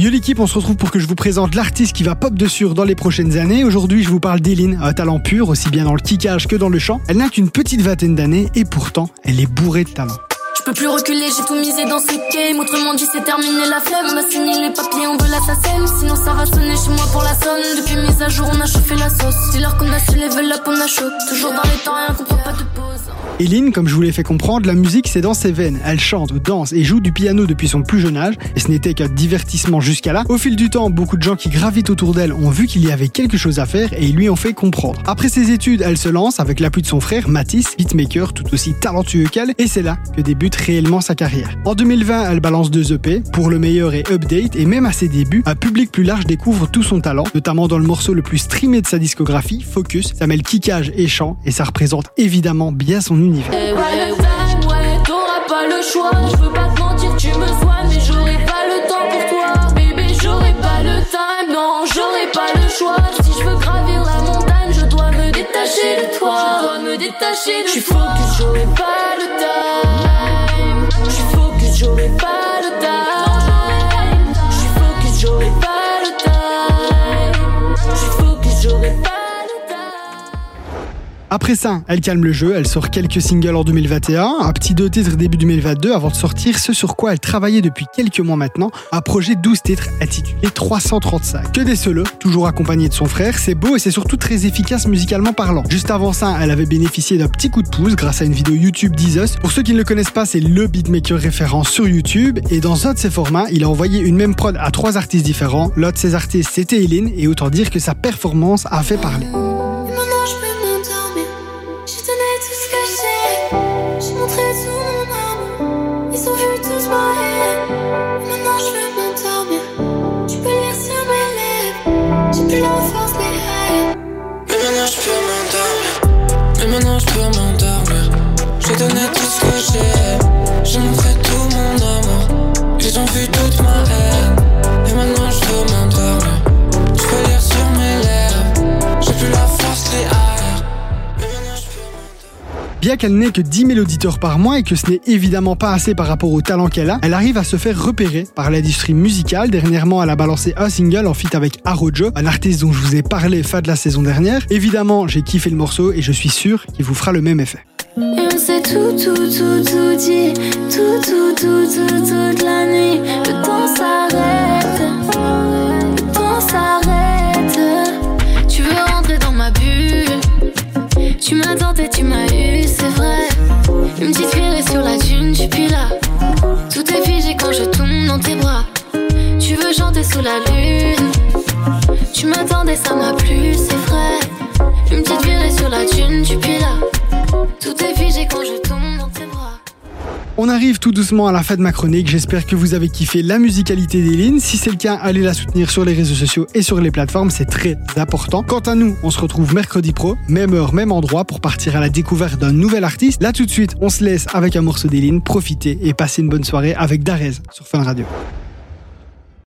Yo l'équipe, on se retrouve pour que je vous présente l'artiste qui va pop de sûr dans les prochaines années. Aujourd'hui, je vous parle d'Eline, un talent pur, aussi bien dans le kickage que dans le chant. Elle n'a qu'une petite vingtaine d'années et pourtant, elle est bourrée de talent. Je peux plus reculer, j'ai tout misé dans ce game. Autrement dit, c'est terminé la flemme. On a signé les papiers, on veut l'assassin. Sinon, ça va sonner chez moi pour la somme. Depuis mise à jour, on a chauffé la sauce. C'est l'heure qu'on a su level up, on a chaud. Toujours dans les temps, rien qu'on pas de Eline, comme je vous l'ai fait comprendre, la musique c'est dans ses veines. Elle chante, danse et joue du piano depuis son plus jeune âge, et ce n'était qu'un divertissement jusqu'à là. Au fil du temps, beaucoup de gens qui gravitent autour d'elle ont vu qu'il y avait quelque chose à faire et ils lui ont fait comprendre. Après ses études, elle se lance avec l'appui de son frère Matisse, beatmaker tout aussi talentueux qu'elle, et c'est là que débute réellement sa carrière. En 2020, elle balance deux EP, pour le meilleur et Update, et même à ses débuts, un public plus large découvre tout son talent, notamment dans le morceau le plus streamé de sa discographie, Focus. Ça mêle kickage et chant, et ça représente évidemment bien son univers. Eh ouais, ouais, ouais, t'auras pas le choix. Je veux pas te mentir, tu me soignes, mais j'aurai pas le temps pour toi. Bébé, j'aurai pas le time, non, j'aurai pas le choix. Si je veux gravir la montagne, je dois me détacher de toi. Je dois me détacher de toi. focus, j'aurai pas le time. Après ça, elle calme le jeu, elle sort quelques singles en 2021, un petit deux titres début 2022 avant de sortir ce sur quoi elle travaillait depuis quelques mois maintenant, un projet 12 titres intitulé 335. Que des solos, toujours accompagné de son frère, c'est beau et c'est surtout très efficace musicalement parlant. Juste avant ça, elle avait bénéficié d'un petit coup de pouce grâce à une vidéo YouTube d'Isus. Pour ceux qui ne le connaissent pas, c'est le beatmaker référent sur YouTube et dans un de ses formats, il a envoyé une même prod à trois artistes différents. L'un de ces artistes, c'était Eileen et autant dire que sa performance a fait parler. Maintenant je peux m'endormir. Je donnais tout ce que j'ai. Bien qu'elle n'ait que 10 000 auditeurs par mois et que ce n'est évidemment pas assez par rapport au talent qu'elle a, elle arrive à se faire repérer par l'industrie musicale. Dernièrement, elle a balancé un single en feat avec Arojo, un artiste dont je vous ai parlé fin de la saison dernière. Évidemment, j'ai kiffé le morceau et je suis sûr qu'il vous fera le même effet. Et on tout, tout, tout, tout dit. Tout, tout, tout, toute la nuit. Le temps s'arrête. Le temps s'arrête. Tu veux rentrer dans ma bulle Tu m'as tenté, tu m'as Tu veux chanter sous la lune. Tu m'attendais, ça m'a plu, On arrive tout doucement à la fin de ma chronique. J'espère que vous avez kiffé la musicalité d'Eline. Si c'est le cas, allez la soutenir sur les réseaux sociaux et sur les plateformes, c'est très important. Quant à nous, on se retrouve mercredi pro, même heure, même endroit pour partir à la découverte d'un nouvel artiste. Là tout de suite, on se laisse avec un morceau d'Eline. Profitez et passez une bonne soirée avec Darez sur Fun Radio.